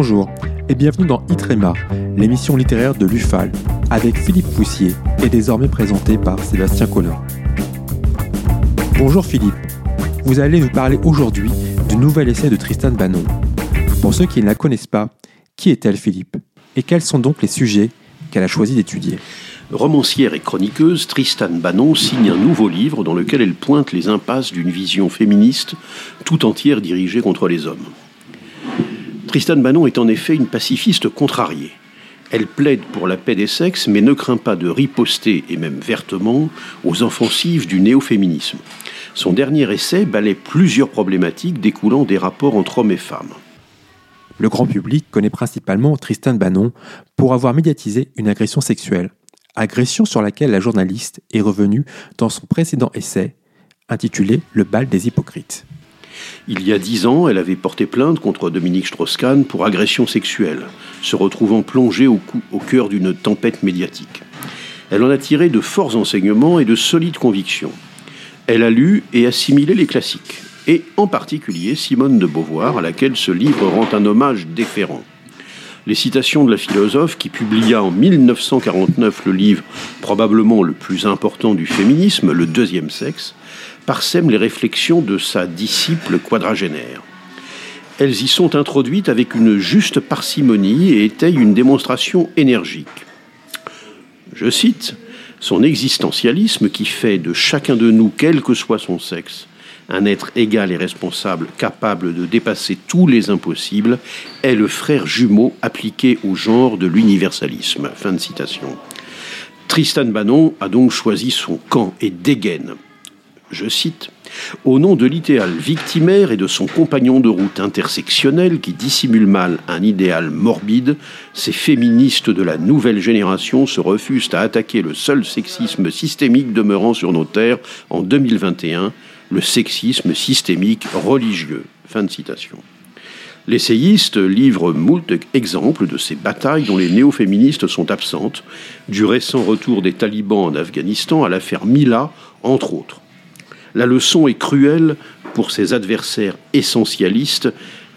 Bonjour et bienvenue dans Itrema, l'émission littéraire de l'UFAL, avec Philippe Foussier et désormais présenté par Sébastien Collin. Bonjour Philippe, vous allez nous parler aujourd'hui du nouvel essai de Tristan Bannon. Pour ceux qui ne la connaissent pas, qui est-elle Philippe? Et quels sont donc les sujets qu'elle a choisi d'étudier? Romancière et chroniqueuse, Tristan Bannon signe un nouveau livre dans lequel elle pointe les impasses d'une vision féministe tout entière dirigée contre les hommes. Tristan Bannon est en effet une pacifiste contrariée. Elle plaide pour la paix des sexes, mais ne craint pas de riposter, et même vertement, aux offensives du néo-féminisme. Son dernier essai balaie plusieurs problématiques découlant des rapports entre hommes et femmes. Le grand public connaît principalement Tristan Bannon pour avoir médiatisé une agression sexuelle, agression sur laquelle la journaliste est revenue dans son précédent essai, intitulé Le bal des hypocrites. Il y a dix ans, elle avait porté plainte contre Dominique Strauss-Kahn pour agression sexuelle, se retrouvant plongée au, cœur d'une tempête médiatique. Elle en a tiré de forts enseignements et de solides convictions. Elle a lu et assimilé les classiques, et en particulier Simone de Beauvoir, à laquelle ce livre rend un hommage déférent. Les citations de la philosophe, qui publia en 1949 le livre probablement le plus important du féminisme, Le deuxième sexe, parsèment les réflexions de sa disciple quadragénaire. Elles y sont introduites avec une juste parcimonie et étayent une démonstration énergique. Je cite Son existentialisme qui fait de chacun de nous, quel que soit son sexe, un être égal et responsable, capable de dépasser tous les impossibles, est le frère jumeau appliqué au genre de l'universalisme. Fin. Tristan Bannon a donc choisi son camp et dégaine je cite, Au nom de l'idéal victimaire et de son compagnon de route intersectionnel qui dissimule mal un idéal morbide, ces féministes de la nouvelle génération se refusent à attaquer le seul sexisme systémique demeurant sur nos terres en 2021, le sexisme systémique religieux. Fin de citation. L'essayiste livre moult exemples de ces batailles dont les néo-féministes sont absentes, du récent retour des talibans en Afghanistan à l'affaire Mila, entre autres. La leçon est cruelle pour ses adversaires essentialistes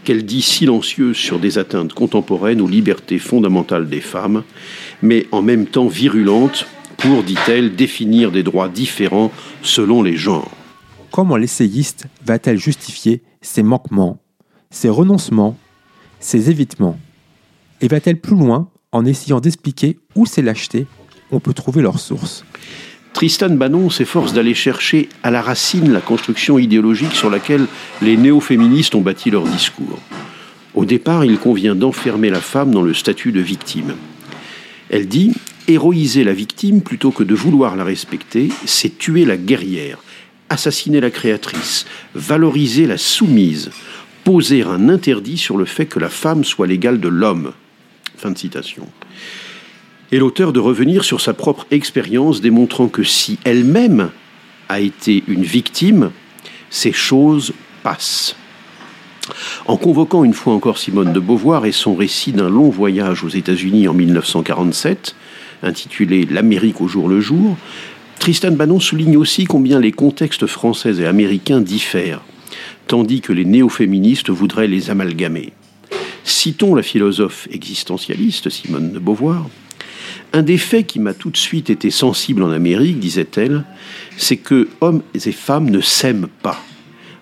qu'elle dit silencieuses sur des atteintes contemporaines aux libertés fondamentales des femmes, mais en même temps virulente pour, dit-elle, définir des droits différents selon les genres. Comment l'essayiste va-t-elle justifier ses manquements, ses renoncements, ses évitements? Et va-t-elle plus loin en essayant d'expliquer où ces lâchetés on peut trouver leur source Tristan Bannon s'efforce d'aller chercher à la racine la construction idéologique sur laquelle les néo-féministes ont bâti leur discours. Au départ, il convient d'enfermer la femme dans le statut de victime. Elle dit Héroïser la victime plutôt que de vouloir la respecter, c'est tuer la guerrière, assassiner la créatrice, valoriser la soumise, poser un interdit sur le fait que la femme soit l'égale de l'homme. Fin de citation et l'auteur de revenir sur sa propre expérience, démontrant que si elle-même a été une victime, ces choses passent. En convoquant une fois encore Simone de Beauvoir et son récit d'un long voyage aux États-Unis en 1947, intitulé L'Amérique au jour le jour, Tristan Bannon souligne aussi combien les contextes français et américains diffèrent, tandis que les néo-féministes voudraient les amalgamer. Citons la philosophe existentialiste Simone de Beauvoir. Un des faits qui m'a tout de suite été sensible en Amérique, disait-elle, c'est que hommes et femmes ne s'aiment pas.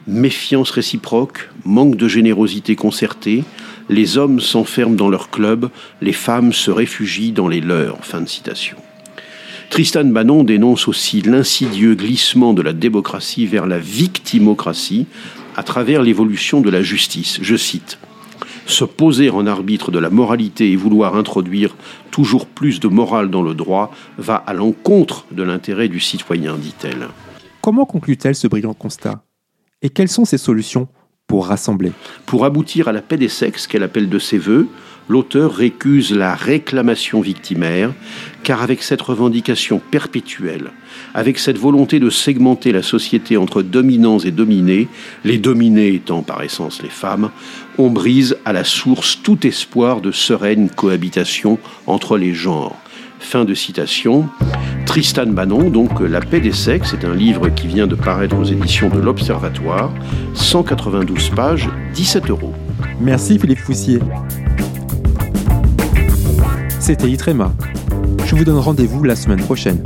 Méfiance réciproque, manque de générosité concertée, les hommes s'enferment dans leur club, les femmes se réfugient dans les leurs. Fin de citation. Tristan Bannon dénonce aussi l'insidieux glissement de la démocratie vers la victimocratie à travers l'évolution de la justice. Je cite se poser en arbitre de la moralité et vouloir introduire toujours plus de morale dans le droit va à l'encontre de l'intérêt du citoyen, dit-elle. Comment conclut-elle ce brillant constat? Et quelles sont ses solutions pour rassembler? Pour aboutir à la paix des sexes qu'elle appelle de ses voeux, l'auteur récuse la réclamation victimaire, car avec cette revendication perpétuelle, avec cette volonté de segmenter la société entre dominants et dominés, les dominés étant par essence les femmes, on brise à la source tout espoir de sereine cohabitation entre les genres. Fin de citation. Tristan Bannon, donc La paix des sexes, est un livre qui vient de paraître aux éditions de l'Observatoire. 192 pages, 17 euros. Merci Philippe Foussier. C'était Itrema. Je vous donne rendez-vous la semaine prochaine